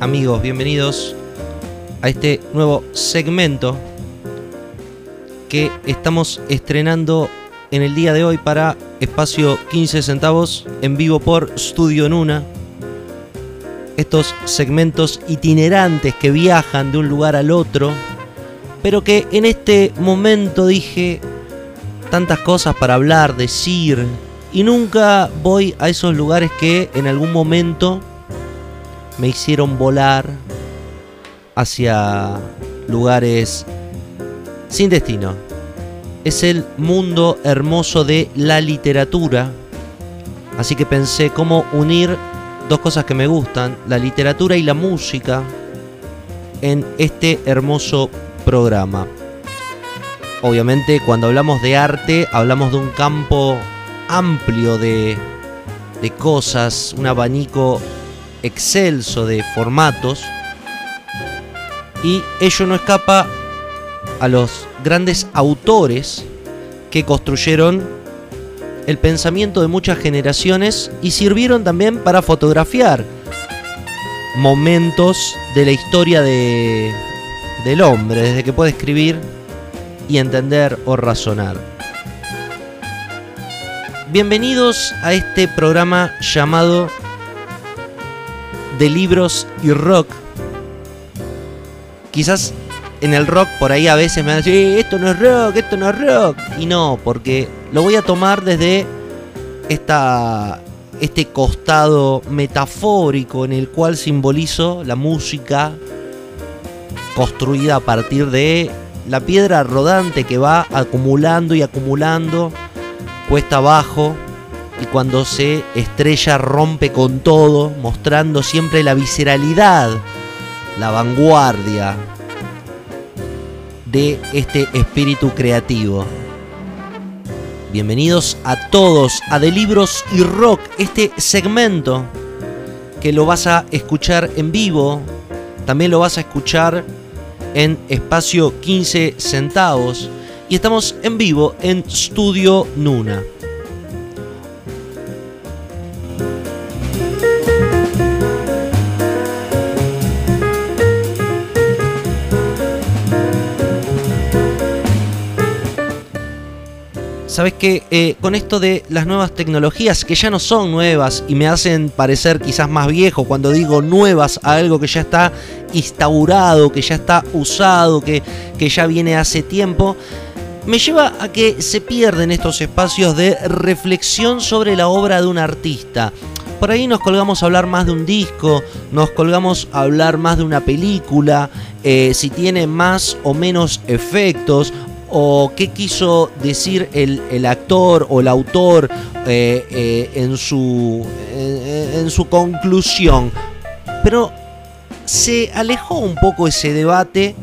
amigos, bienvenidos a este nuevo segmento que estamos estrenando en el día de hoy para espacio 15 centavos en vivo por Studio Nuna. Estos segmentos itinerantes que viajan de un lugar al otro, pero que en este momento dije tantas cosas para hablar, decir, y nunca voy a esos lugares que en algún momento me hicieron volar hacia lugares sin destino. Es el mundo hermoso de la literatura. Así que pensé cómo unir dos cosas que me gustan, la literatura y la música, en este hermoso programa. Obviamente cuando hablamos de arte hablamos de un campo amplio de, de cosas, un abanico excelso de formatos y ello no escapa a los grandes autores que construyeron el pensamiento de muchas generaciones y sirvieron también para fotografiar momentos de la historia de, del hombre, desde que puede escribir y entender o razonar. Bienvenidos a este programa llamado De libros y rock. Quizás en el rock por ahí a veces me a decir, esto no es rock, esto no es rock. Y no, porque lo voy a tomar desde esta, este costado metafórico en el cual simbolizo la música construida a partir de la piedra rodante que va acumulando y acumulando cuesta abajo y cuando se estrella rompe con todo, mostrando siempre la visceralidad, la vanguardia de este espíritu creativo. Bienvenidos a todos a De Libros y Rock, este segmento que lo vas a escuchar en vivo, también lo vas a escuchar en espacio 15 centavos y estamos en vivo en Studio Nuna. Sabes que eh, con esto de las nuevas tecnologías, que ya no son nuevas y me hacen parecer quizás más viejo cuando digo nuevas a algo que ya está instaurado, que ya está usado, que, que ya viene hace tiempo, me lleva a que se pierden estos espacios de reflexión sobre la obra de un artista. Por ahí nos colgamos a hablar más de un disco, nos colgamos a hablar más de una película, eh, si tiene más o menos efectos, o qué quiso decir el, actor o el autor eh, eh, en, su, en su conclusión. Pero se alejó un poco ese debate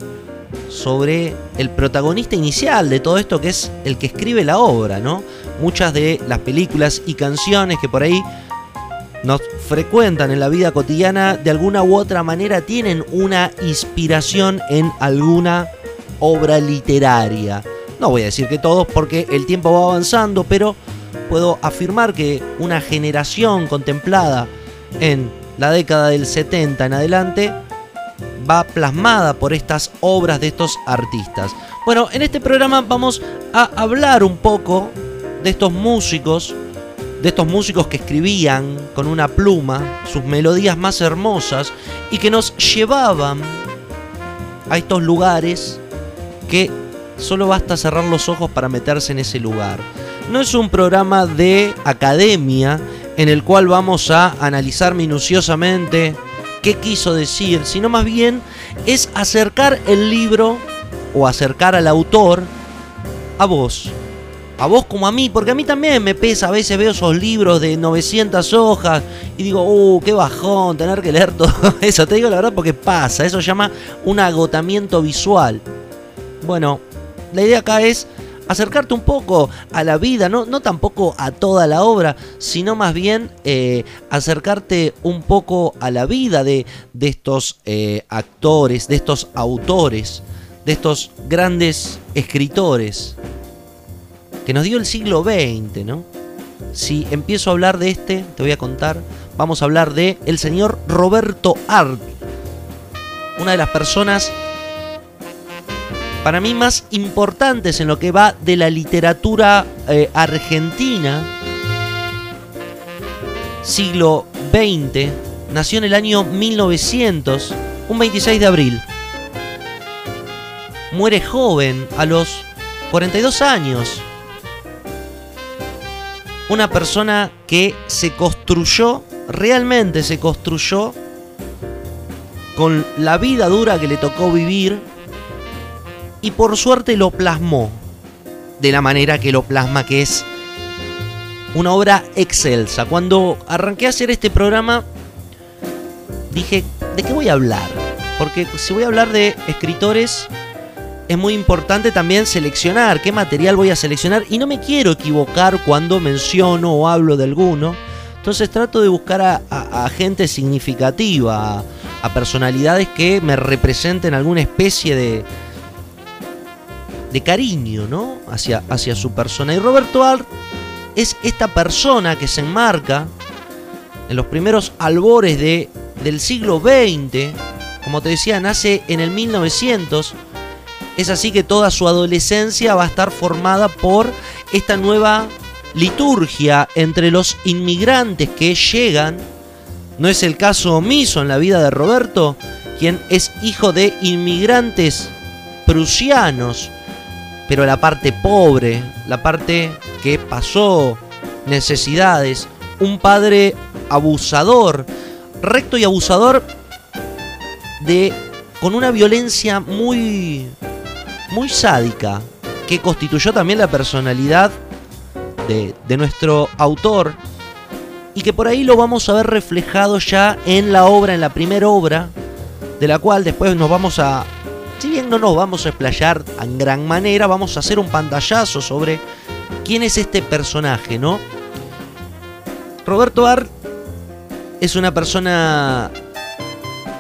sobre el protagonista inicial de todo esto que es el que escribe la obra, ¿no? Muchas de las películas y canciones que por ahí nos frecuentan en la vida cotidiana de alguna u otra manera tienen una inspiración en alguna obra literaria. No voy a decir que todos porque el tiempo va avanzando, pero puedo afirmar que una generación contemplada en la década del 70 en adelante va plasmada por estas obras de estos artistas. Bueno, en este programa vamos a hablar un poco de estos músicos, de estos músicos que escribían con una pluma sus melodías más hermosas y que nos llevaban a estos lugares que solo basta cerrar los ojos para meterse en ese lugar. No es un programa de academia en el cual vamos a analizar minuciosamente qué quiso decir, sino más bien es acercar el libro o acercar al autor a vos. A vos como a mí, porque a mí también me pesa, a veces veo esos libros de 900 hojas y digo, uh, qué bajón tener que leer todo eso. Te digo la verdad porque pasa, eso se llama un agotamiento visual. Bueno, la idea acá es acercarte un poco a la vida, no, no tampoco a toda la obra, sino más bien eh, acercarte un poco a la vida de, de estos eh, actores, de estos autores, de estos grandes escritores que nos dio el siglo XX, ¿no? Si empiezo a hablar de este, te voy a contar, vamos a hablar de el señor Roberto Art, una de las personas para mí más importantes en lo que va de la literatura eh, argentina, siglo XX, nació en el año 1900, un 26 de abril. Muere joven, a los 42 años. Una persona que se construyó, realmente se construyó con la vida dura que le tocó vivir y por suerte lo plasmó de la manera que lo plasma, que es una obra excelsa. Cuando arranqué a hacer este programa, dije, ¿de qué voy a hablar? Porque si voy a hablar de escritores, es muy importante también seleccionar qué material voy a seleccionar y no me quiero equivocar cuando menciono o hablo de alguno. Entonces trato de buscar a, gente significativa, a personalidades que me representen alguna especie de, de cariño, ¿no? Hacia, hacia su persona. Y Roberto Art es esta persona que se enmarca en los primeros albores de, del siglo XX. Como te decía, nace en el 1900. Es así que toda su adolescencia va a estar formada por esta nueva liturgia entre los inmigrantes que llegan no es el caso omiso en la vida de Roberto, quien es hijo de inmigrantes prusianos, pero la parte pobre, la parte que pasó necesidades, un padre abusador, recto y abusador de con una violencia muy muy sádica que constituyó también la personalidad de, de nuestro autor y que por ahí lo vamos a ver reflejado ya en la obra, en la primera obra, de la cual después nos vamos a, si bien no nos vamos a explayar en gran manera, vamos a hacer un pantallazo sobre quién es este personaje, ¿no? Roberto Ar es una persona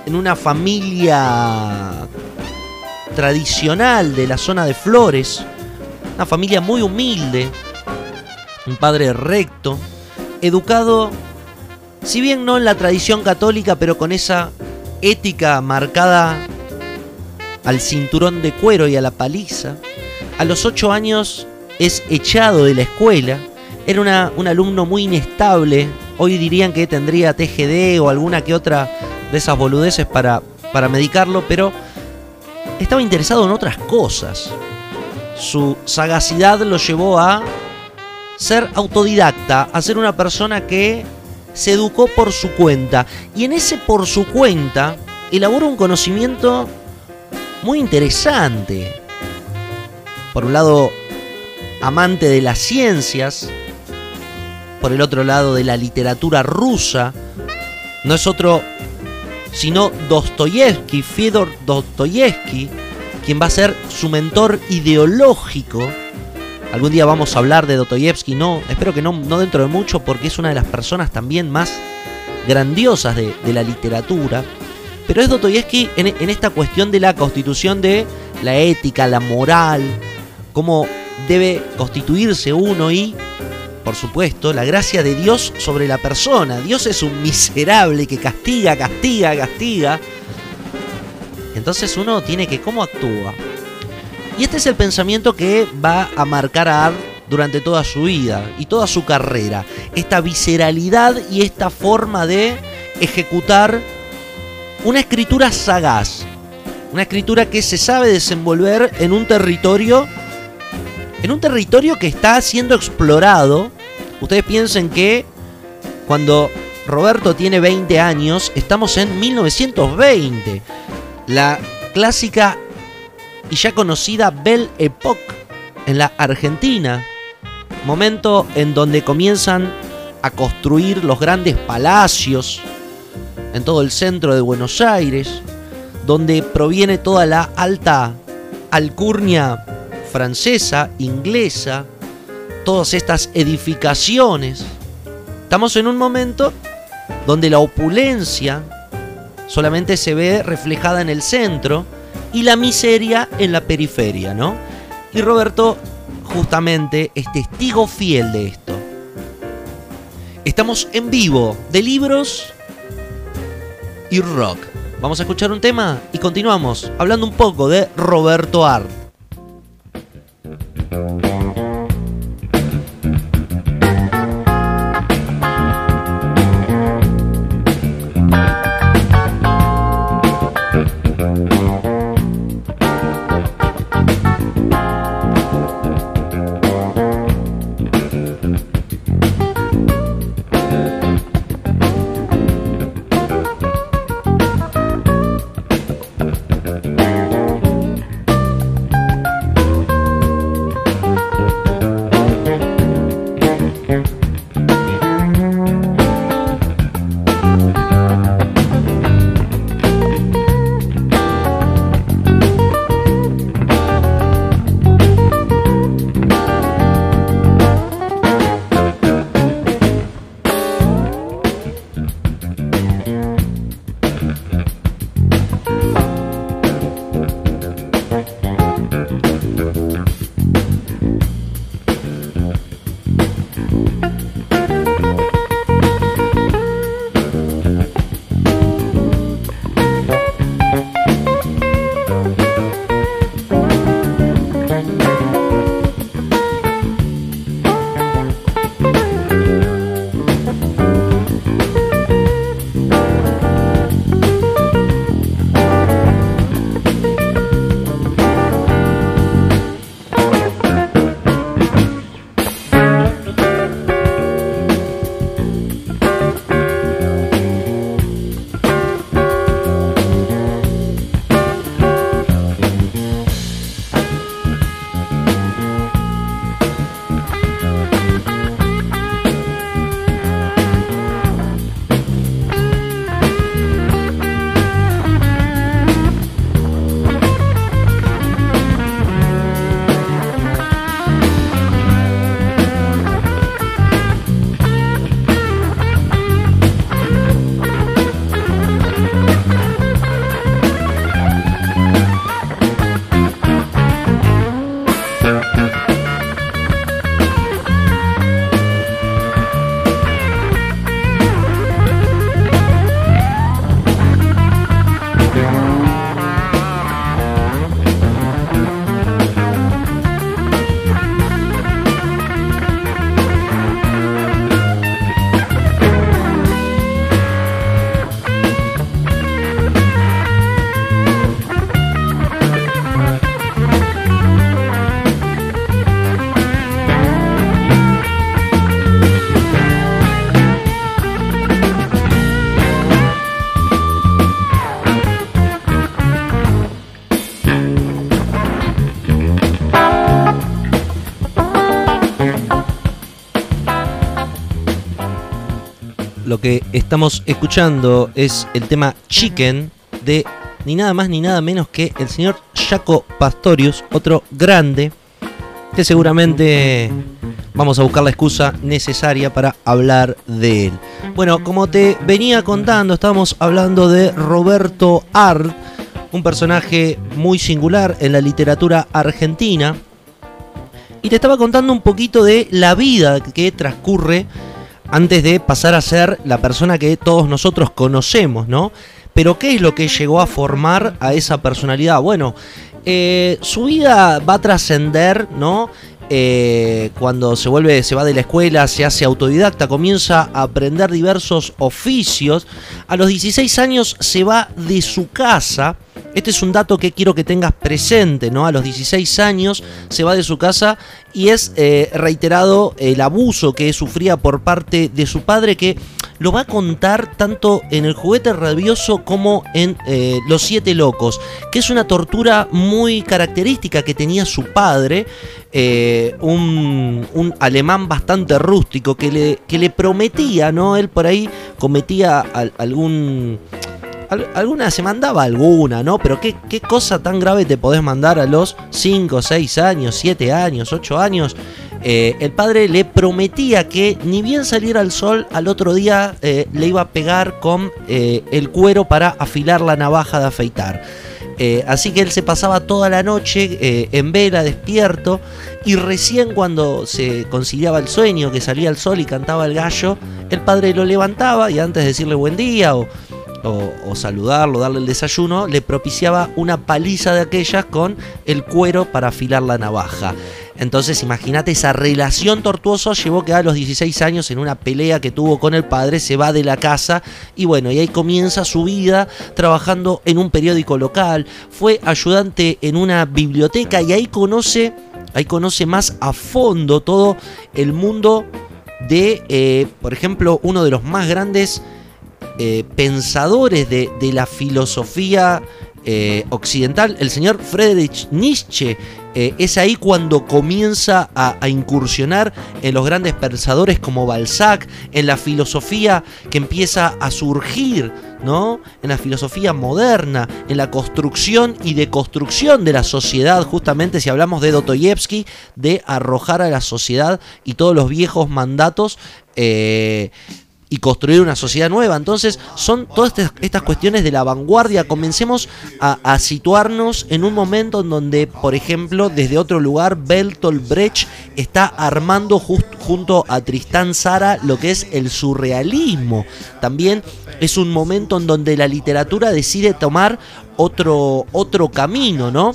en una familia tradicional de la zona de Flores, una familia muy humilde, un padre recto, educado, si bien no en la tradición católica, pero con esa ética marcada al cinturón de cuero y a la paliza. A los ocho años es echado de la escuela. Era un alumno muy inestable. Hoy dirían que tendría TGD o alguna que otra de esas boludeces para, para medicarlo, pero estaba interesado en otras cosas. Su sagacidad lo llevó a ser autodidacta, a ser una persona que se educó por su cuenta. Y en ese por su cuenta elabora un conocimiento muy interesante. Por un lado, amante de las ciencias, por el otro lado de la literatura rusa, no es otro sino Dostoyevsky, Fyodor Dostoyevsky, quien va a ser su mentor ideológico Algún día vamos a hablar de Dostoyevsky, no, espero que no, no dentro de mucho, porque es una de las personas también más grandiosas de, la literatura. Pero es Dostoyevsky en, en, esta cuestión de la constitución de la ética, la moral, cómo debe constituirse uno y, por supuesto, la gracia de Dios sobre la persona. Dios es un miserable que castiga, castiga, castiga. Entonces uno tiene que, ¿cómo actúa? Y este es el pensamiento que va a marcar a Art durante toda su vida y toda su carrera. Esta visceralidad y esta forma de ejecutar una escritura sagaz. Una escritura que se sabe desenvolver en un territorio en un territorio que está siendo explorado. Ustedes piensen que cuando Roberto tiene 20 años, estamos en 1920. La clásica y ya conocida Belle Époque en la Argentina, momento en donde comienzan a construir los grandes palacios en todo el centro de Buenos Aires, donde proviene toda la alta alcurnia francesa, inglesa, todas estas edificaciones. Estamos en un momento donde la opulencia solamente se ve reflejada en el centro y la miseria en la periferia, ¿no? Y Roberto justamente es testigo fiel de esto. Estamos en vivo de libros y rock. Vamos a escuchar un tema y continuamos hablando un poco de Roberto Art. Lo que estamos escuchando es el tema Chicken de ni nada más ni nada menos que el señor Jaco Pastorius, otro grande que seguramente vamos a buscar la excusa necesaria para hablar de él. Bueno, como te venía contando, estábamos hablando de Roberto Art, un personaje muy singular en la literatura argentina. Y te estaba contando un poquito de la vida que transcurre antes de pasar a ser la persona que todos nosotros conocemos, ¿no? Pero ¿qué es lo que llegó a formar a esa personalidad? Bueno, eh, su vida va a trascender, ¿no? Eh, cuando se vuelve, se va de la escuela, se hace autodidacta, comienza a aprender diversos oficios. A los 16 años se va de su casa. Este es un dato que quiero que tengas presente, ¿no? A los 16 años se va de su casa y es eh, reiterado el abuso que sufría por parte de su padre que lo va a contar tanto en el juguete rabioso como en eh, Los Siete Locos, que es una tortura muy característica que tenía su padre, eh, un, alemán bastante rústico que le prometía, ¿no? Él por ahí cometía algún alguna se mandaba alguna, ¿no? Pero ¿qué, ¿qué, cosa tan grave te podés mandar a los 5, 6 años, 7 años, 8 años? Eh, el padre le prometía que ni bien saliera el sol, al otro día eh, le iba a pegar con eh, el cuero para afilar la navaja de afeitar. Así que él se pasaba toda la noche en vela, despierto, y recién cuando se conciliaba el sueño, que salía el sol y cantaba el gallo, el padre lo levantaba y antes de decirle buen día o, o, saludarlo, darle el desayuno, le propiciaba una paliza de aquellas con el cuero para afilar la navaja. Entonces imagínate esa relación tortuosa llevó que a los 16 años en una pelea que tuvo con el padre se va de la casa y bueno, y ahí comienza su vida trabajando en un periódico local, fue ayudante en una biblioteca y ahí conoce, ahí conoce más a fondo todo el mundo de, eh, por ejemplo, uno de los más grandes eh, pensadores de, la filosofía eh, occidental, el señor Friedrich Nietzsche. Eh, es ahí cuando comienza a, incursionar en los grandes pensadores como Balzac, en la filosofía que empieza a surgir, ¿no? En la filosofía moderna, en la construcción y deconstrucción de la sociedad, justamente si hablamos de Dostoyevsky, de arrojar a la sociedad y todos los viejos mandatos y construir una sociedad nueva. Entonces son todas estas cuestiones de la vanguardia. Comencemos a, situarnos en un momento en donde, por ejemplo, desde otro lugar, Bertolt Brecht está armando junto a Tristán Sara lo que es el surrealismo. También es un momento en donde la literatura decide tomar otro, otro camino, ¿no?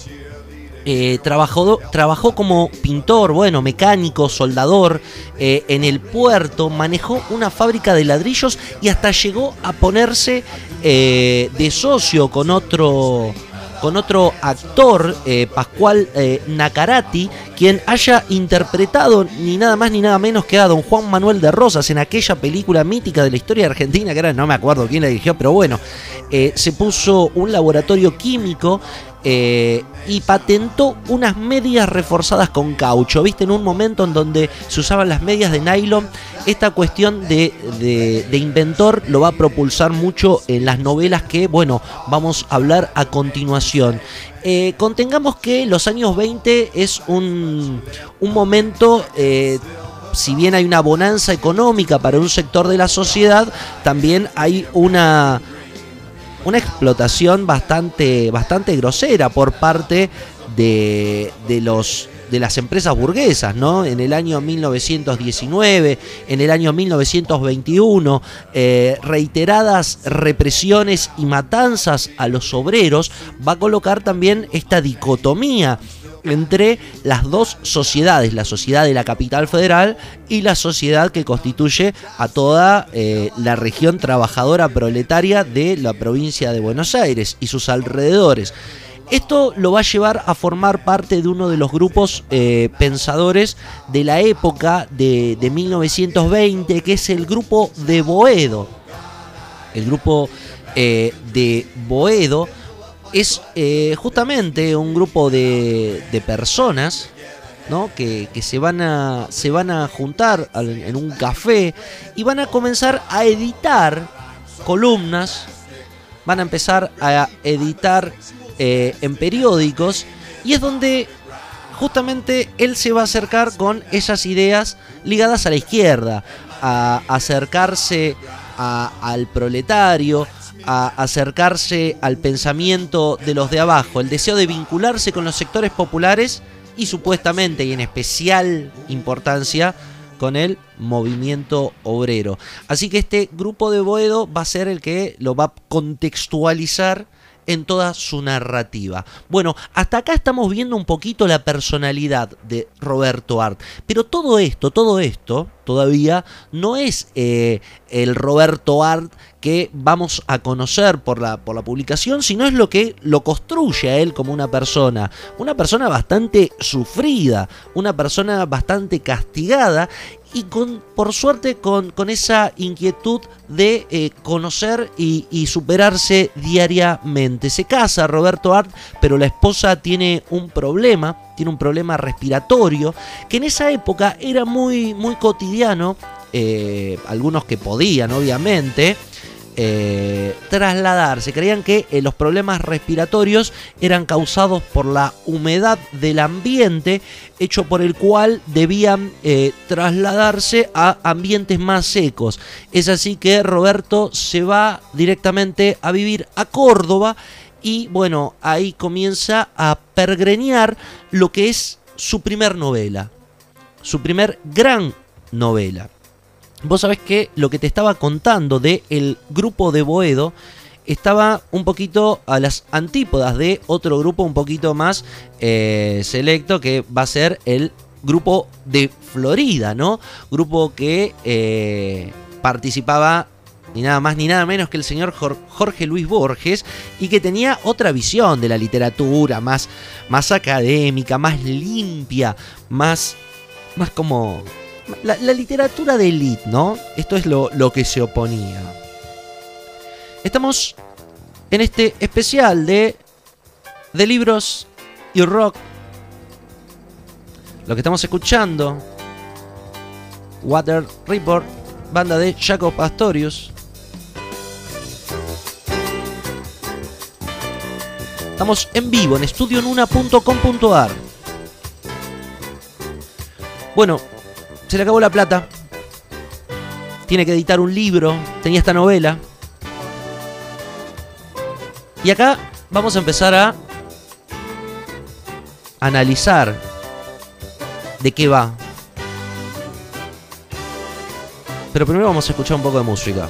Eh, trabajó, trabajó, como pintor, bueno, mecánico, soldador eh, en el puerto, manejó una fábrica de ladrillos y hasta llegó a ponerse eh, de socio con otro, con otro actor, Pascual Nacarati, quien haya interpretado ni nada más ni nada menos que a don Juan Manuel de Rosas en aquella película mítica de la historia argentina, que era, no me acuerdo quién la dirigió, pero bueno, se puso un laboratorio químico eh, y patentó unas medias reforzadas con caucho. ¿Viste? En un momento en donde se usaban las medias de nylon, esta cuestión de, inventor lo va a propulsar mucho en las novelas que, bueno, vamos a hablar a continuación. Eh, contengamos que los años 20 es un, un momento... Eh, si bien hay una bonanza económica para un sector de la sociedad, también hay una, una explotación bastante, bastante grosera por parte de, de los de las empresas burguesas, ¿no? En el año 1919, en el año 1921, eh, reiteradas represiones y matanzas a los obreros, va a colocar también esta dicotomía entre las dos sociedades, la sociedad de la capital federal y la sociedad que constituye a toda eh, la región trabajadora proletaria de la provincia de Buenos Aires y sus alrededores. Esto lo va a llevar a formar parte de uno de los grupos eh, pensadores de la época de, de 1920, que es el grupo de Boedo. El grupo eh, de Boedo es eh, justamente un grupo de, personas ¿no? Que, se, van a, se van a juntar en un café y van a comenzar a editar columnas, van a empezar a editar eh, en periódicos y es donde justamente él se va a acercar con esas ideas ligadas a la izquierda, a acercarse al proletario, a acercarse al pensamiento de los de abajo, el deseo de vincularse con los sectores populares y supuestamente y en especial importancia con el movimiento obrero. Así que este grupo de Boedo va a ser el que lo va a contextualizar en toda su narrativa. Bueno, hasta acá estamos viendo un poquito la personalidad de Roberto Art, pero todo esto, todo esto todavía no es eh, el Roberto Art que vamos a conocer por la, por la publicación, sino es lo que lo construye a él como una persona, una persona bastante sufrida, una persona bastante castigada y con, por suerte con, con esa inquietud de eh, conocer y, y, superarse diariamente. Se casa Roberto Art, pero la esposa tiene un problema, tiene un problema respiratorio, que en esa época era muy, muy cotidiano, eh, algunos que podían obviamente, eh, trasladarse. Creían que eh, los problemas respiratorios eran causados por la humedad del ambiente, hecho por el cual debían eh, trasladarse a ambientes más secos. Es así que Roberto se va directamente a vivir a Córdoba y bueno, ahí comienza a pergreñar lo que es su primer novela, su primer gran novela. Vos sabés que lo que te estaba contando de el grupo de Boedo estaba un poquito a las antípodas de otro grupo un poquito más eh, selecto que va a ser el grupo de Florida, ¿no? Grupo que eh, participaba ni nada más ni nada menos que el señor Jorge Luis Borges y que tenía otra visión de la literatura, más, más académica, más limpia, más, más como la, literatura de élite, ¿no? Esto es lo, lo que se oponía. Estamos en este especial de, de libros y rock. Lo que estamos escuchando, Water Report, banda de Jacob Pastorius. Estamos en vivo en estudionuna.com.ar. Bueno, se le acabó la plata. Tiene que editar un libro. Tenía esta novela. Y acá vamos a empezar a analizar de qué va. Pero primero vamos a escuchar un poco de música.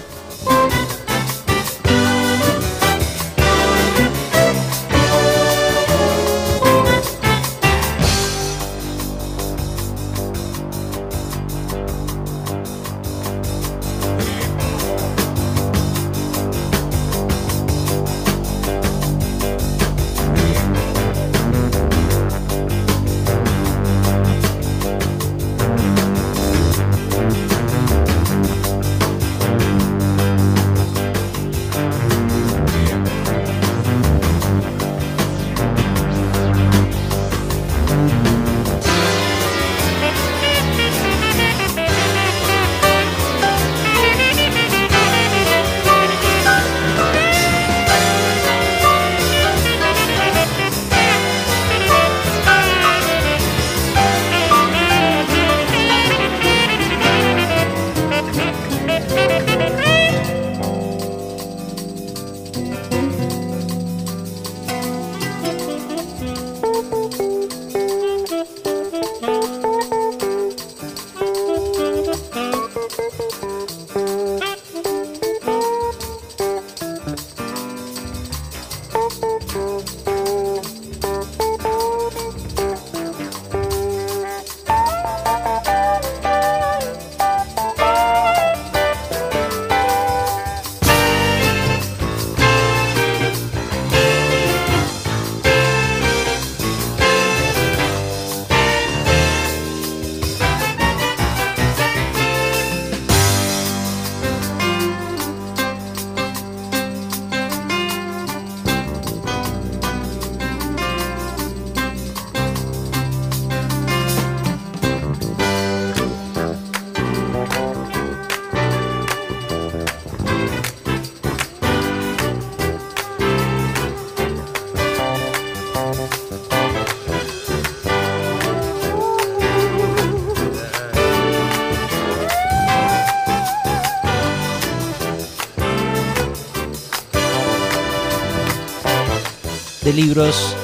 Libros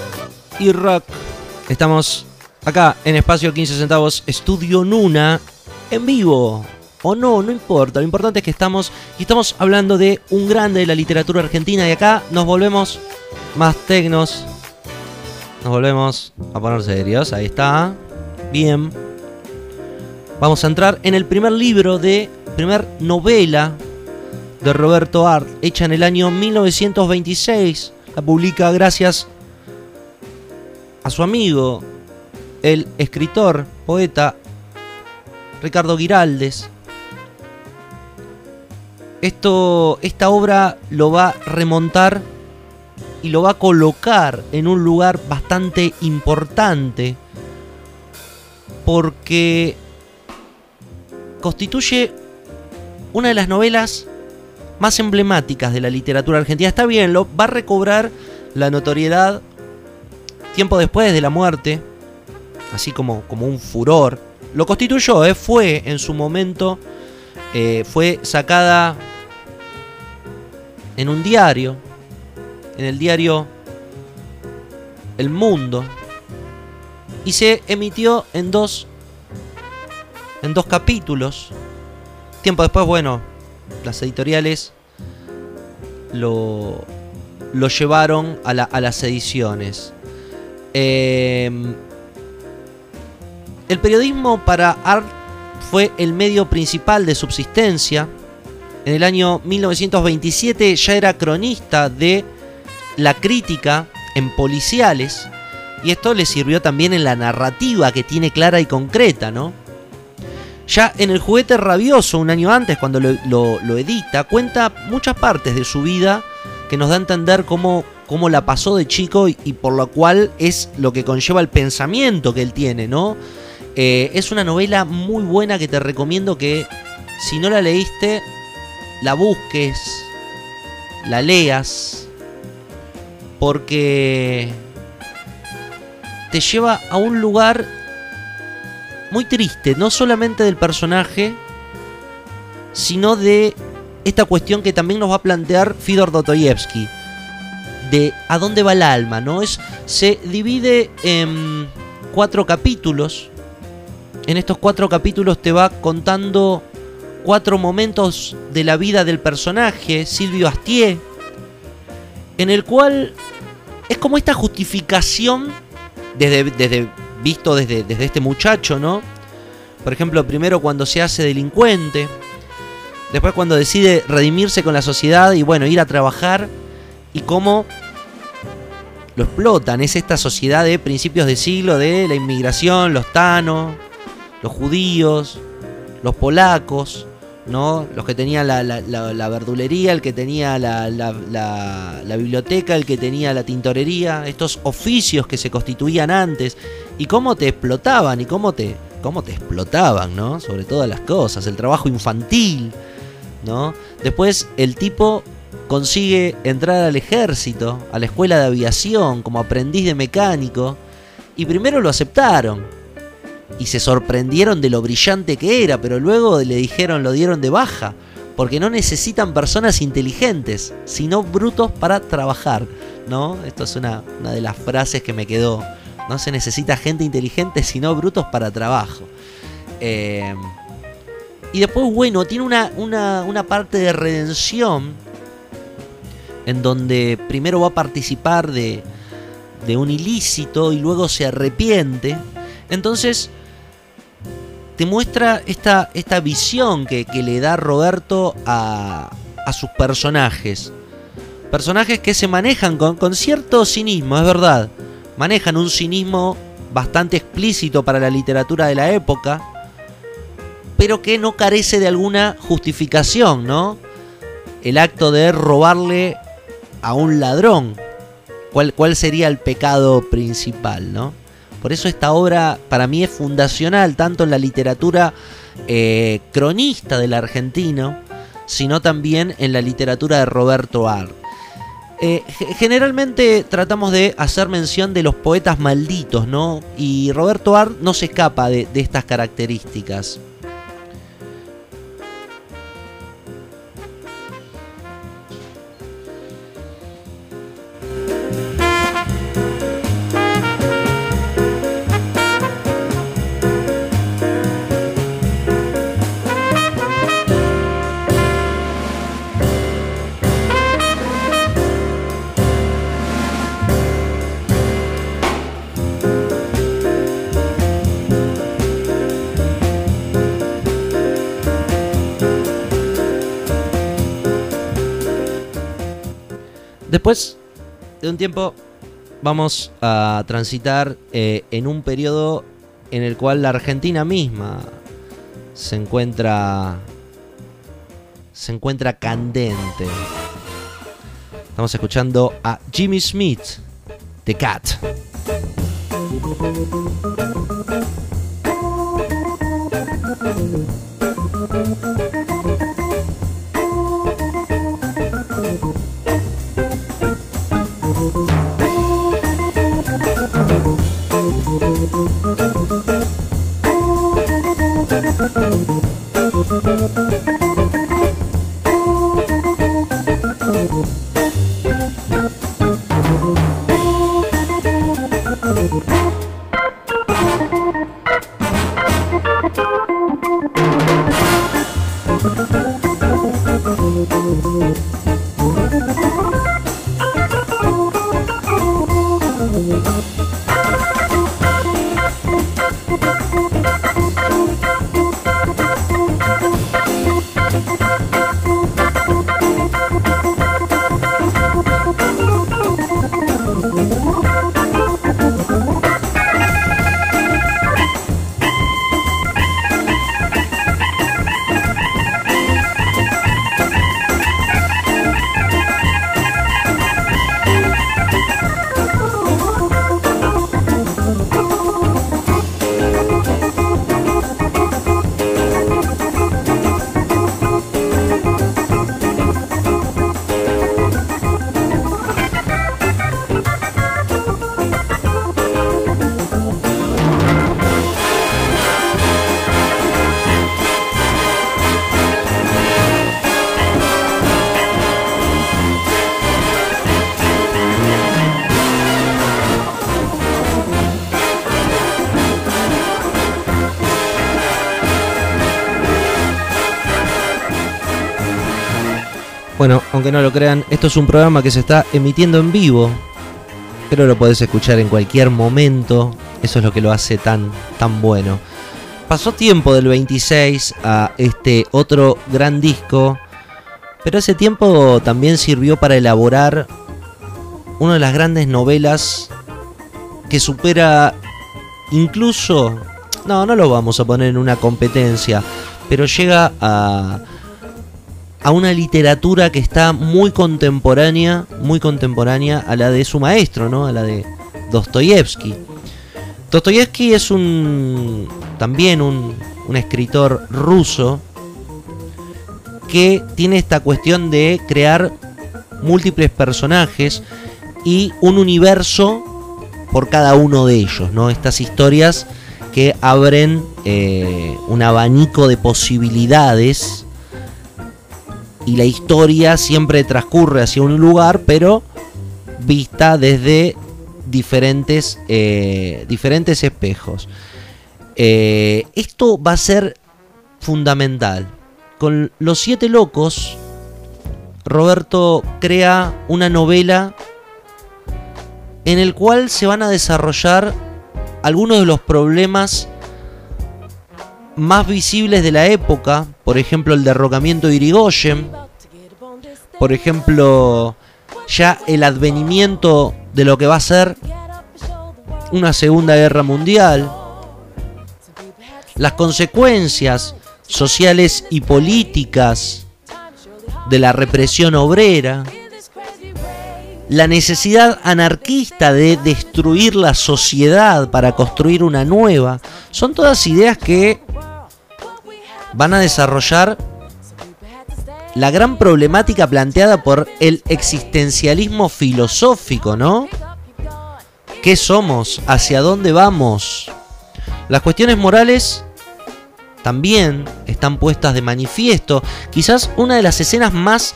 y rock. Estamos acá en Espacio 15 Centavos, Estudio Nuna, en vivo. O no, no importa. Lo importante es que estamos estamos hablando de un grande de la literatura argentina y acá nos volvemos más tecnos. Nos volvemos a poner serios. Ahí está. Bien. Vamos a entrar en el primer libro de, primer novela de Roberto Art, hecha en el año 1926 la publica gracias a su amigo, el escritor, poeta Ricardo Giraldes. Esto, esta obra lo va a remontar y lo va a colocar en un lugar bastante importante porque constituye una de las novelas más emblemáticas de la literatura argentina. Está bien, lo va a recobrar la notoriedad tiempo después de la muerte, así como, como un furor. Lo constituyó, eh, fue en su momento, eh, fue sacada en un diario, en el diario El Mundo. Y se emitió en dos. En dos capítulos. Tiempo después, bueno, las editoriales lo, lo llevaron a, las ediciones. Em, el periodismo para Art fue el medio principal de subsistencia. En el año 1927 ya era cronista de la crítica en policiales y esto le sirvió también en la narrativa que tiene clara y concreta, ¿no? Ya en El juguete rabioso, un año antes, cuando lo, edita, cuenta muchas partes de su vida que nos da a entender cómo, cómo la pasó de chico y, por lo cual es lo que conlleva el pensamiento que él tiene, ¿no? Eh, es una novela muy buena que te recomiendo que si no la leíste, la busques, la leas, porque te lleva a un lugar muy triste, no solamente del personaje, sino de esta cuestión que también nos va a plantear Fidor Dostoyevsky, de a dónde va el alma, ¿no? Es, se divide en cuatro capítulos. En estos cuatro capítulos te va contando cuatro momentos de la vida del personaje, Silvio Astier, en el cual es como esta justificación desde, desde visto desde, desde este muchacho, ¿no? Por ejemplo, primero cuando se hace delincuente, después cuando decide redimirse con la sociedad y bueno, ir a trabajar y cómo lo explotan. Es esta sociedad de principios de siglo de la inmigración, los tanos, los judíos, los polacos, ¿no? Los que tenían la, verdulería, el que tenía la, biblioteca, el que tenía la tintorería, estos oficios que se constituían antes, y cómo te explotaban, y cómo te, cómo te explotaban, ¿no? Sobre todas las cosas, el trabajo infantil, ¿no? Después el tipo consigue entrar al ejército, a la escuela de aviación, como aprendiz de mecánico, y primero lo aceptaron, y se sorprendieron de lo brillante que era, pero luego le dijeron, lo dieron de baja, porque no necesitan personas inteligentes, sino brutos para trabajar, ¿no? Esto es una, de las frases que me quedó. No se necesita gente inteligente, sino brutos para trabajo. Eh, y después, bueno, tiene una, una, una parte de redención en donde primero va a participar de, de un ilícito y luego se arrepiente. Entonces, te muestra esta, esta visión que, le da Roberto a, a, sus personajes. Personajes que se manejan con, con cierto cinismo, es verdad. Manejan un cinismo bastante explícito para la literatura de la época, pero que no carece de alguna justificación, ¿no? El acto de robarle a un ladrón. ¿Cuál, cuál sería el pecado principal, no? Por eso esta obra para mí es fundacional, tanto en la literatura eh, cronista del argentino, sino también en la literatura de Roberto Ar. Eh, generalmente tratamos de hacer mención de los poetas malditos, ¿no? Y Roberto Ar no se escapa de estas características. Después de un tiempo vamos a transitar eh, en un periodo en el cual la Argentina misma se encuentra se encuentra candente. Estamos escuchando a Jimmy Smith, The Cat. Aunque no lo crean, esto es un programa que se está emitiendo en vivo, pero lo podés escuchar en cualquier momento. Eso es lo que lo hace tan, tan bueno. Pasó tiempo del 26 a este otro gran disco, pero ese tiempo también sirvió para elaborar una de las grandes novelas que supera incluso, no, no lo vamos a poner en una competencia, pero llega a a una literatura que está muy contemporánea, muy contemporánea a la de su maestro, ¿no? A la de Dostoyevsky. Dostoyevsky es un también un, un escritor ruso que tiene esta cuestión de crear múltiples personajes y un universo por cada uno de ellos, ¿no? Estas historias que abren eh, un abanico de posibilidades y la historia siempre transcurre hacia un lugar, pero vista desde diferentes, eh, diferentes espejos. Eh, esto va a ser fundamental. Con Los Siete Locos, Roberto crea una novela en el cual se van a desarrollar algunos de los problemas más visibles de la época, por ejemplo el derrocamiento de Irigoyen, por ejemplo ya el advenimiento de lo que va a ser una Segunda Guerra Mundial, las consecuencias sociales y políticas de la represión obrera, la necesidad anarquista de destruir la sociedad para construir una nueva, son todas ideas que van a desarrollar la gran problemática planteada por el existencialismo filosófico, ¿no? ¿Qué somos? ¿Hacia dónde vamos? Las cuestiones morales también están puestas de manifiesto. Quizás una de las escenas más,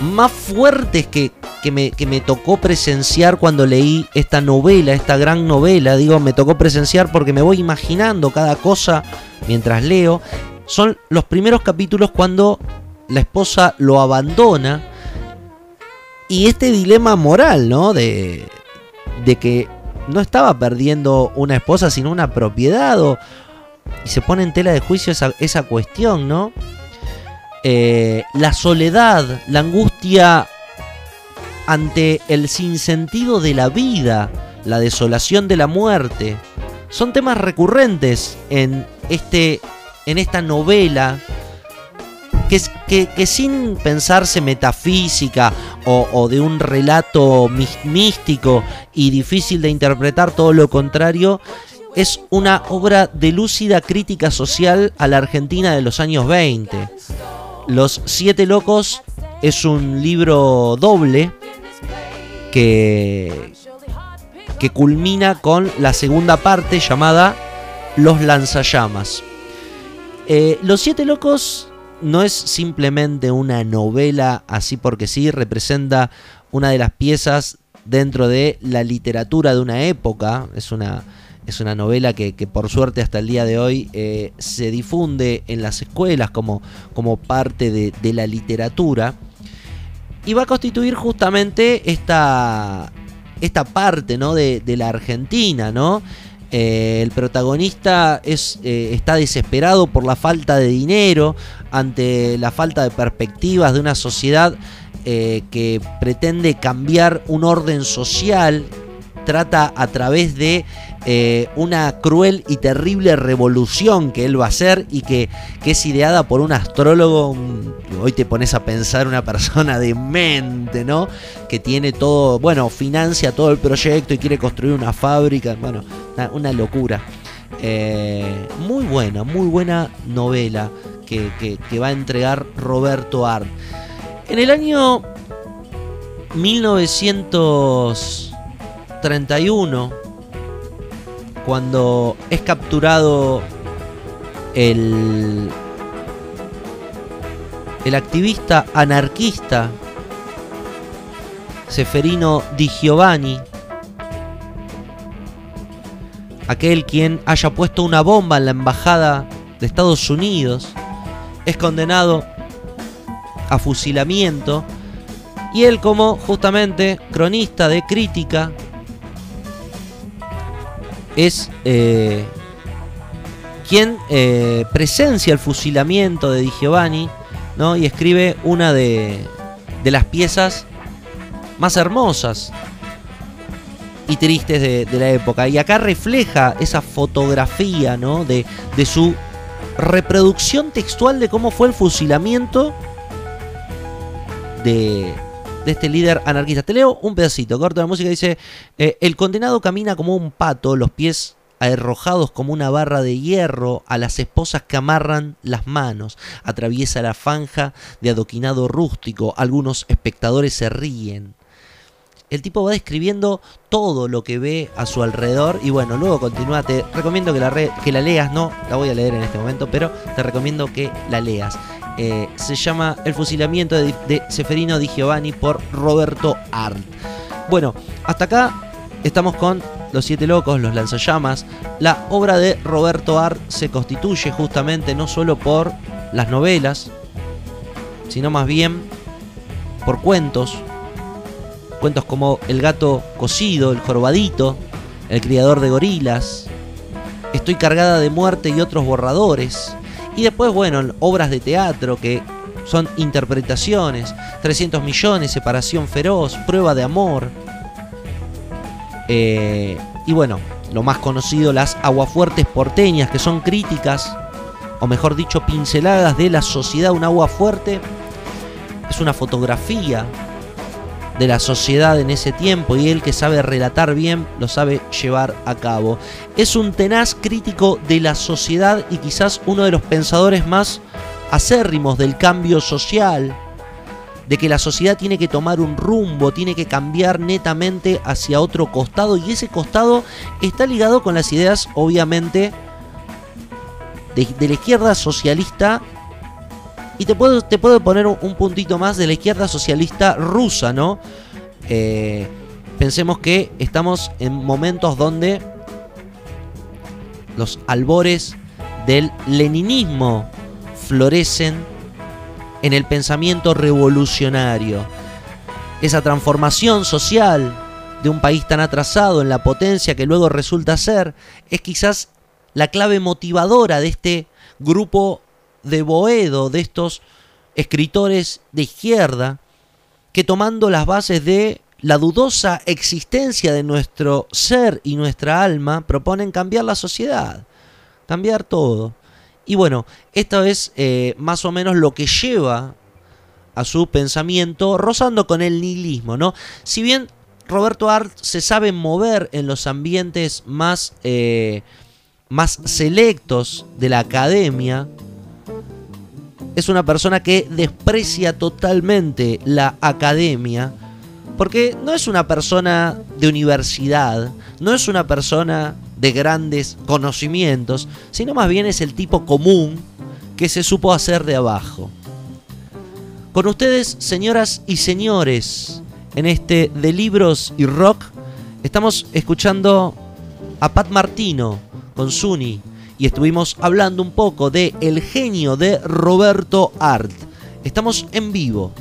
más fuertes que, que, me, que me tocó presenciar cuando leí esta novela, esta gran novela, digo, me tocó presenciar porque me voy imaginando cada cosa mientras leo, son los primeros capítulos cuando la esposa lo abandona y este dilema moral, ¿no? De, de que no estaba perdiendo una esposa, sino una propiedad. O, y se pone en tela de juicio esa, esa cuestión, ¿no? Eh, la soledad, la angustia ante el sinsentido de la vida, la desolación de la muerte, son temas recurrentes en este en esta novela que, que, sin pensarse metafísica o, de un relato místico y difícil de interpretar, todo lo contrario, es una obra de lúcida crítica social a la Argentina de los años 20. Los Siete Locos es un libro doble que, que culmina con la segunda parte llamada Los Lanzallamas. Eh, Los Siete Locos no es simplemente una novela así porque sí, representa una de las piezas dentro de la literatura de una época. Es una, es una novela que, por suerte hasta el día de hoy eh, se difunde en las escuelas como, como parte de, la literatura. Y va a constituir justamente esta, esta parte ¿no? de, la Argentina, ¿no? Eh, el protagonista es, eh, está desesperado por la falta de dinero, ante la falta de perspectivas de una sociedad que pretende cambiar un orden social trata a través de eh, una cruel y terrible revolución que él va a hacer y que, es ideada por un astrólogo. hoy te pones a pensar una persona de mente, ¿no? Que tiene todo, bueno, financia todo el proyecto y quiere construir una fábrica. Bueno, una, locura. Eh, muy buena, muy buena novela que, que va a entregar Roberto Art. En el año 1900 31, cuando es capturado el, el activista anarquista Seferino Di Giovanni, aquel quien haya puesto una bomba en la embajada de Estados Unidos, es condenado a fusilamiento y él como justamente cronista de crítica es eh, quien eh, presencia el fusilamiento de Di Giovanni ¿no? y escribe una de, de las piezas más hermosas y tristes de, la época. Y acá refleja esa fotografía ¿no? de, de su reproducción textual de cómo fue el fusilamiento de, de este líder anarquista. Te leo un pedacito, corto la música, dice, eh, el condenado camina como un pato, los pies arrojados como una barra de hierro a las esposas que amarran las manos. Atraviesa la fanja de adoquinado rústico. Algunos espectadores se ríen. El tipo va describiendo todo lo que ve a su alrededor y bueno, luego continúa. Te recomiendo que la, que la leas, no la voy a leer en este momento, pero te recomiendo que la leas. Eh, se llama El fusilamiento de, Seferino Di Giovanni por Roberto Arlt. Bueno, hasta acá estamos con Los Siete Locos, Los Lanzallamas. La obra de Roberto Arlt se constituye justamente no solo por las novelas, sino más bien por cuentos. Cuentos como El gato cocido, El jorobadito, El criador de gorilas, Estoy cargada de muerte y otros borradores, y después, bueno, obras de teatro que son interpretaciones, 300 millones, separación feroz, prueba de amor. Eh, y bueno, lo más conocido, las aguafuertes porteñas, que son críticas, o mejor dicho, pinceladas de la sociedad. Un agua fuerte es una fotografía de la sociedad en ese tiempo y él que sabe relatar bien lo sabe llevar a cabo. Es un tenaz crítico de la sociedad y quizás uno de los pensadores más acérrimos del cambio social, de que la sociedad tiene que tomar un rumbo, tiene que cambiar netamente hacia otro costado y ese costado está ligado con las ideas obviamente de, la izquierda socialista y te puedo, te puedo poner un, puntito más de la izquierda socialista rusa, ¿no? Eh, pensemos que estamos en momentos donde los albores del leninismo florecen en el pensamiento revolucionario. Esa transformación social de un país tan atrasado en la potencia que luego resulta ser es quizás la clave motivadora de este grupo de Boedo, de estos escritores de izquierda, que tomando las bases de la dudosa existencia de nuestro ser y nuestra alma, proponen cambiar la sociedad, cambiar todo. Y bueno, esto es eh, más o menos lo que lleva a su pensamiento, rozando con el nihilismo, ¿no? Si bien Roberto Art se sabe mover en los ambientes más, eh, más selectos de la academia, es una persona que desprecia totalmente la academia, porque no es una persona de universidad, no es una persona de grandes conocimientos, sino más bien es el tipo común que se supo hacer de abajo. Con ustedes, señoras y señores, en este de libros y rock, estamos escuchando a Pat Martino con Suni y estuvimos hablando un poco de El genio de Roberto Art. Estamos en vivo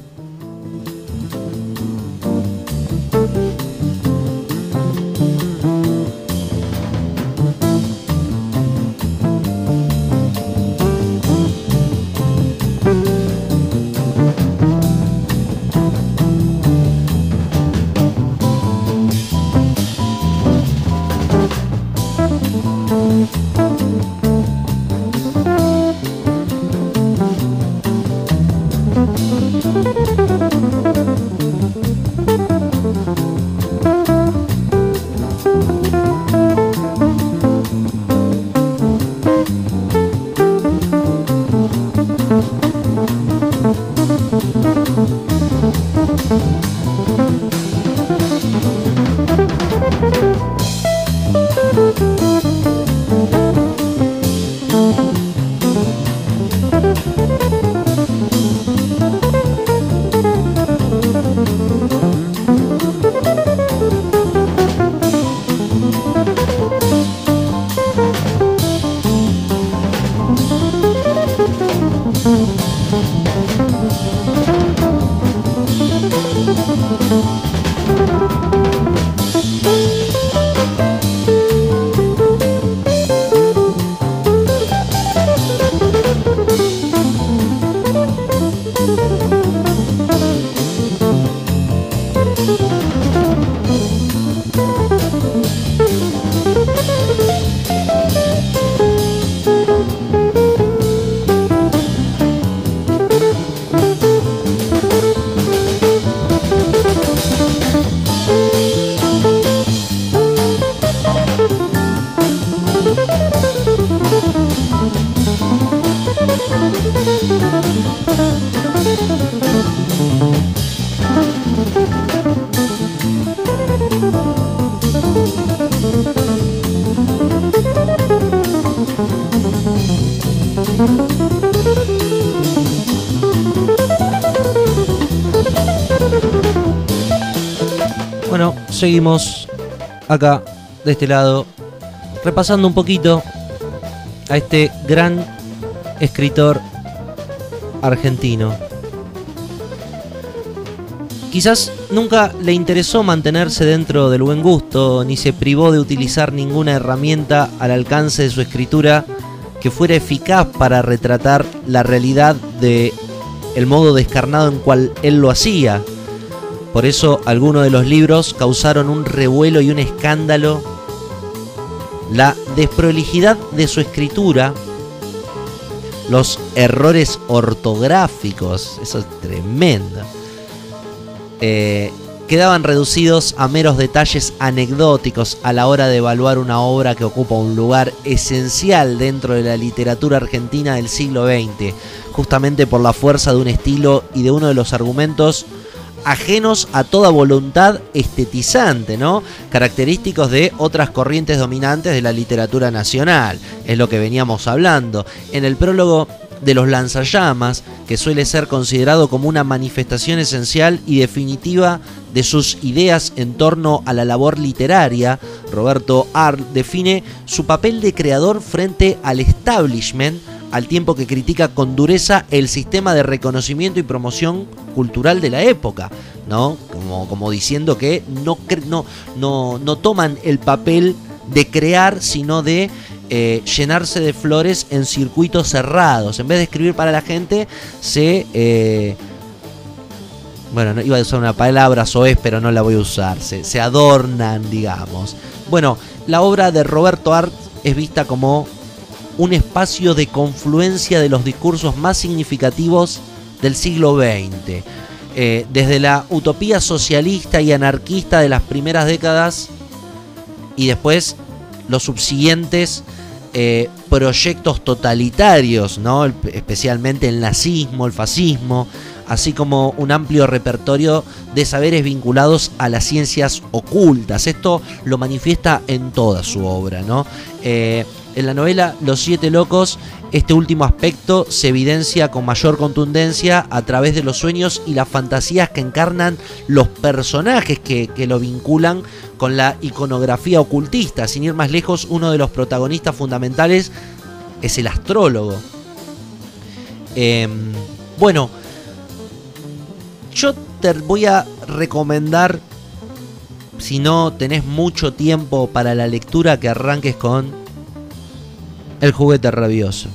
seguimos acá, de este lado, repasando un poquito a este gran escritor argentino. Quizás nunca le interesó mantenerse dentro del buen gusto, ni se privó de utilizar ninguna herramienta al alcance de su escritura que fuera eficaz para retratar la realidad de el modo descarnado en cual él lo hacía. Por eso algunos de los libros causaron un revuelo y un escándalo. La desprolijidad de su escritura, los errores ortográficos, eso es tremendo, eh, quedaban reducidos a meros detalles anecdóticos a la hora de evaluar una obra que ocupa un lugar esencial dentro de la literatura argentina del siglo XX, justamente por la fuerza de un estilo y de uno de los argumentos ajenos a toda voluntad estetizante, ¿no? Característicos de otras corrientes dominantes de la literatura nacional, es lo que veníamos hablando. En el prólogo de los lanzallamas, que suele ser considerado como una manifestación esencial y definitiva de sus ideas en torno a la labor literaria, Roberto Art define su papel de creador frente al establishment, al tiempo que critica con dureza el sistema de reconocimiento y promoción cultural de la época, ¿no? Como, diciendo que no, no, no, no toman el papel de crear, sino de eh, llenarse de flores en circuitos cerrados. En vez de escribir para la gente, se... Eh, bueno, no, iba a usar una palabra soez, pero no la voy a usar. Se, se adornan, digamos. Bueno, la obra de Roberto Art es vista como un espacio de confluencia de los discursos más significativos del siglo XX. Eh, desde la utopía socialista y anarquista de las primeras décadas y después los subsiguientes eh, proyectos totalitarios, ¿no? especialmente el nazismo, el fascismo, así como un amplio repertorio de saberes vinculados a las ciencias ocultas. Esto lo manifiesta en toda su obra. ¿no? Eh, En la novela Los Siete Locos, este último aspecto se evidencia con mayor contundencia a través de los sueños y las fantasías que encarnan los personajes que, que lo vinculan con la iconografía ocultista. Sin ir más lejos, uno de los protagonistas fundamentales es el astrólogo. Em, bueno, yo te voy a recomendar, si no tenés mucho tiempo para la lectura, que arranques con El juguete rabioso.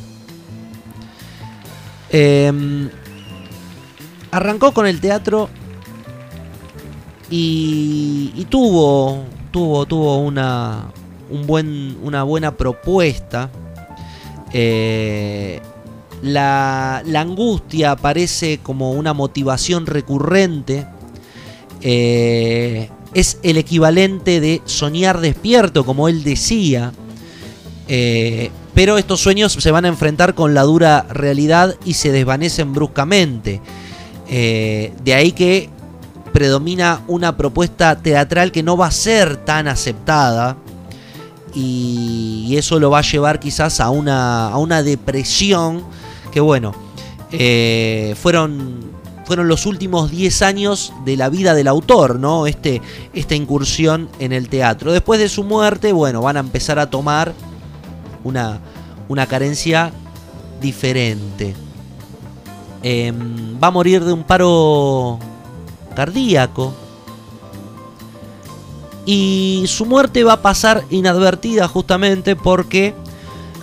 Em, arrancó con el teatro y, tuvo, tuvo, tuvo una, un buen, una buena propuesta. Eh, la, angustia aparece como una motivación recurrente. Eh, es el equivalente de soñar despierto, como él decía. Eh, pero estos sueños se van a enfrentar con la dura realidad y se desvanecen bruscamente. de ahí que predomina una propuesta teatral que no va a ser tan aceptada y, eso lo va a llevar quizás a una, a una depresión que bueno, eh, fueron, fueron los últimos 10 años de la vida del autor, ¿no? Este, esta incursión en el teatro. Después de su muerte, bueno, van a empezar a tomar una, una carencia diferente. Em, va a morir de un paro cardíaco. Y su muerte va a pasar inadvertida justamente porque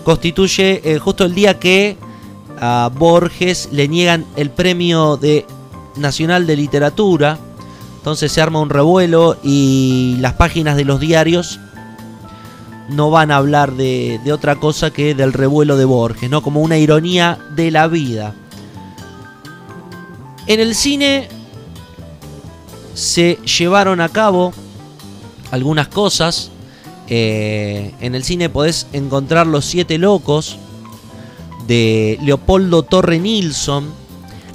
constituye eh, justo el día que a Borges le niegan el premio de nacional de literatura. Entonces se arma un revuelo y las páginas de los diarios no van a hablar de, de, otra cosa que del revuelo de Borges, ¿no? Como una ironía de la vida. En el cine se llevaron a cabo algunas cosas. Eh, en el cine podés encontrar Los Siete Locos de Leopoldo Torre Nilsson.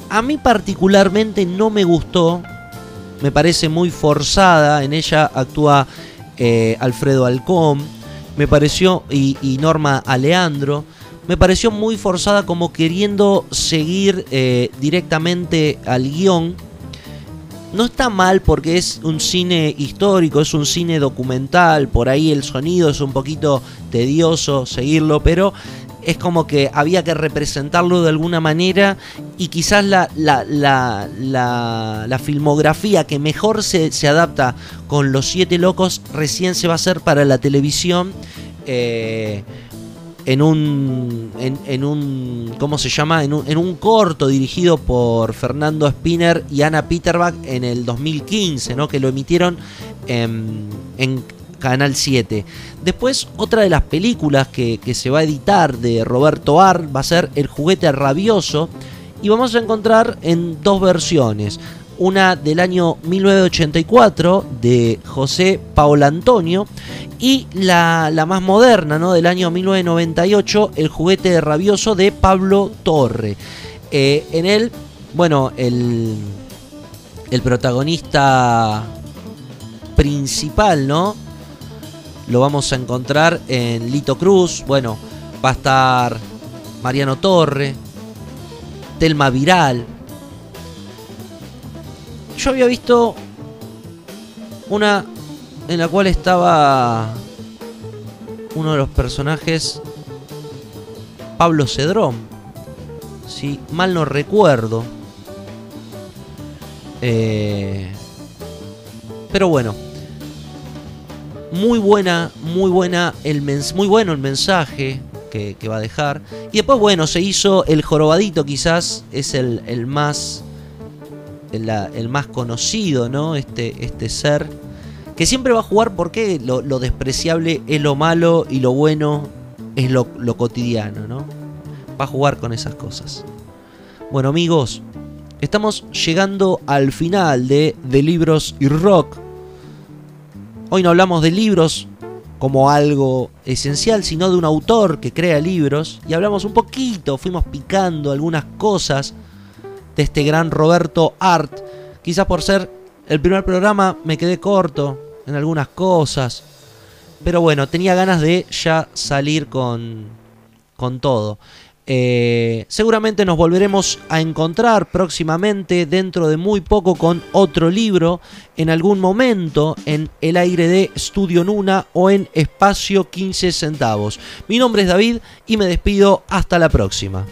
A mí particularmente no me gustó. Me parece muy forzada. En ella actúa eh, Alfredo Alcón. Me pareció. Y, Norma Aleandro. Me pareció muy forzada como queriendo seguir eh, directamente al guion no está mal porque es un cine histórico, es un cine documental, por ahí el sonido es un poquito tedioso seguirlo, pero es como que había que representarlo de alguna manera y quizás la, la, filmografía que mejor se, adapta con Los Siete Locos recién se va a hacer para la televisión. Eh, en un, en, un ¿cómo se llama? En un, en un, corto dirigido por Fernando Spinner y Ana Peterbach en el 2015, ¿no? Que lo emitieron en Canal 7. Después, otra de las películas que, se va a editar de Roberto Ar va a ser El juguete rabioso. Y vamos a encontrar en dos versiones una del año 1984 de José Paolo Antonio y la, más moderna, ¿no? Del año 1998, El juguete rabioso de Pablo Torre. Eh, en él, bueno, el, el protagonista principal, ¿no? Lo vamos a encontrar en Lito Cruz. Bueno, va a estar Mariano Torre, Telma Viral. Yo había visto una en la cual estaba uno de los personajes, Pablo Cedrón, si mal no recuerdo. Eh, pero bueno, muy buena, muy buena el muy bueno el mensaje que, va a dejar. Y después, bueno, se hizo el jorobadito, quizás es el, más el, el, más conocido, ¿no? Este, este ser que siempre va a jugar porque lo, despreciable es lo malo y lo bueno es lo, cotidiano, ¿no? Va a jugar con esas cosas. Bueno amigos, estamos llegando al final de, de Libros y Rock. Hoy no hablamos de libros como algo esencial, sino de un autor que crea libros. Y hablamos un poquito, fuimos picando algunas cosas de este gran Roberto Art. Quizás por ser el primer programa me quedé corto, en algunas cosas. pero bueno, tenía ganas de ya salir con, con todo. Eh, seguramente nos volveremos a encontrar próximamente, dentro de muy poco, con otro libro, en algún momento, en el aire de Estudio Nuna o en Espacio 15 Centavos. Mi nombre es David y me despido hasta la próxima.